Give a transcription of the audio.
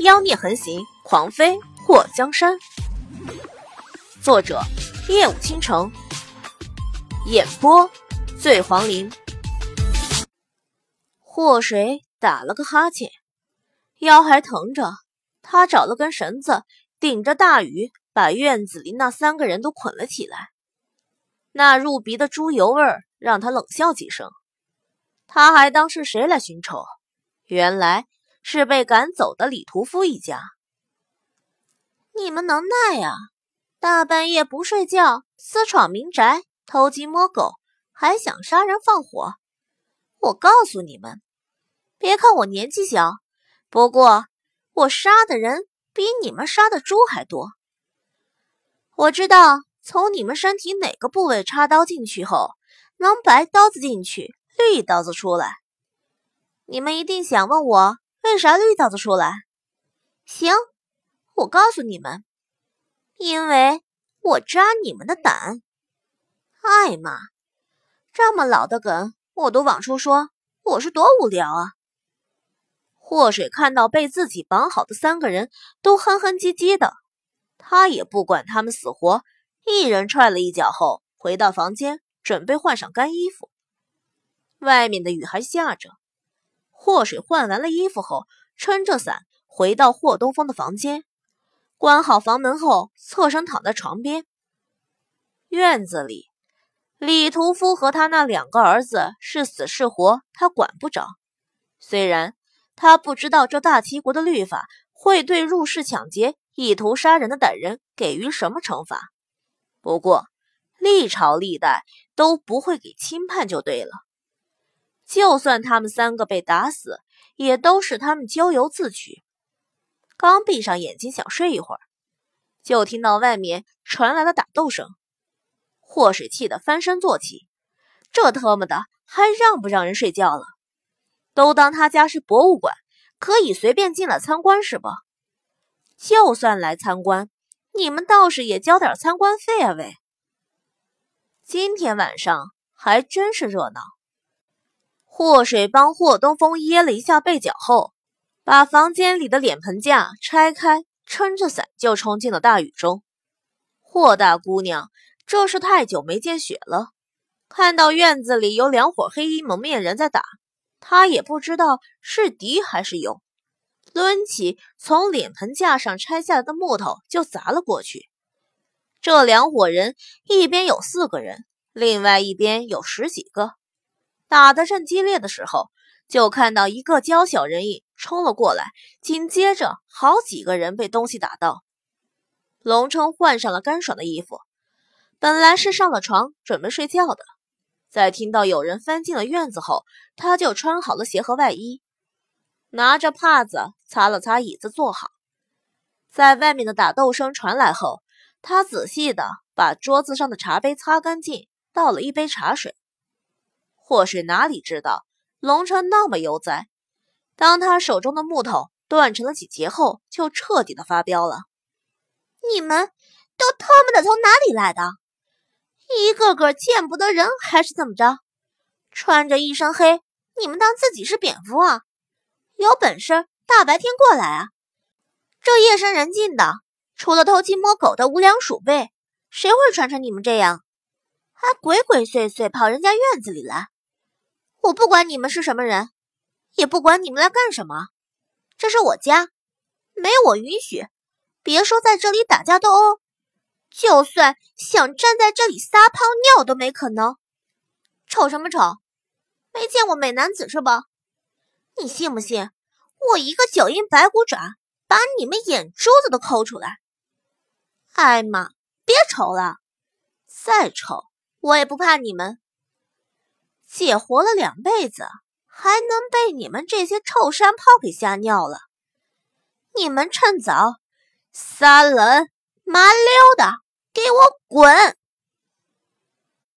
妖孽横行，狂飞祸江山。作者：夜舞倾城，演播：醉黄林。祸水打了个哈欠，腰还疼着，他找了根绳子，顶着大雨，把院子里那三个人都捆了起来。那入鼻的猪油味儿让他冷笑几声。他还当是谁来寻仇？原来……是被赶走的李屠夫一家。你们能耐呀！大半夜不睡觉，私闯民宅，偷鸡摸狗，还想杀人放火。我告诉你们，别看我年纪小，不过我杀的人比你们杀的猪还多。我知道从你们身体哪个部位插刀进去后，能白刀子进去，绿刀子出来。你们一定想问我。为啥绿刀子出来？行，我告诉你们，因为我扎你们的胆。艾玛，这么老的梗我都往出说，我是多无聊啊！祸水看到被自己绑好的三个人都哼哼唧唧的，他也不管他们死活，一人踹了一脚后，回到房间准备换上干衣服。外面的雨还下着。霍水换完了衣服后，撑着伞回到霍东风的房间，关好房门后，侧身躺在床边。院子里，李屠夫和他那两个儿子是死是活，他管不着。虽然他不知道这大齐国的律法会对入室抢劫、意图杀人的歹人给予什么惩罚，不过历朝历代都不会给轻判就对了。就算他们三个被打死，也都是他们咎由自取。刚闭上眼睛想睡一会儿，就听到外面传来了打斗声。祸水气得翻身坐起，这特么的还让不让人睡觉了？都当他家是博物馆，可以随便进来参观是不？就算来参观，你们倒是也交点参观费啊喂！今天晚上还真是热闹。祸水帮霍东风掖了一下被角后，把房间里的脸盆架拆开，撑着伞就冲进了大雨中。霍大姑娘这是太久没见雪了，看到院子里有两伙黑衣蒙面人在打，她也不知道是敌还是友，抡起从脸盆架上拆下来的木头就砸了过去。这两伙人一边有四个人，另外一边有十几个。打得正激烈的时候，就看到一个娇小人影冲了过来，紧接着好几个人被东西打到。龙冲换上了干爽的衣服，本来是上了床准备睡觉的，在听到有人翻进了院子后，他就穿好了鞋和外衣，拿着帕子擦了擦椅子坐好。在外面的打斗声传来后，他仔细的把桌子上的茶杯擦干净，倒了一杯茶水。祸水哪里知道龙城那么悠哉？当他手中的木头断成了几截后，就彻底的发飙了。你们都他妈的从哪里来的？一个个见不得人还是怎么着？穿着一身黑，你们当自己是蝙蝠啊？有本事大白天过来啊！这夜深人静的，除了偷鸡摸狗的无良鼠辈，谁会穿成你们这样？还鬼鬼祟祟跑人家院子里来？我不管你们是什么人，也不管你们来干什么，这是我家，没我允许，别说在这里打架斗殴，就算想站在这里撒泡尿都没可能。瞅什么瞅？没见过美男子是吧？你信不信我一个九阴白骨爪把你们眼珠子都抠出来？艾玛，别瞅了，再瞅我也不怕你们。姐活了两辈子，还能被你们这些臭山炮给吓尿了？你们趁早撒冷麻溜的给我滚！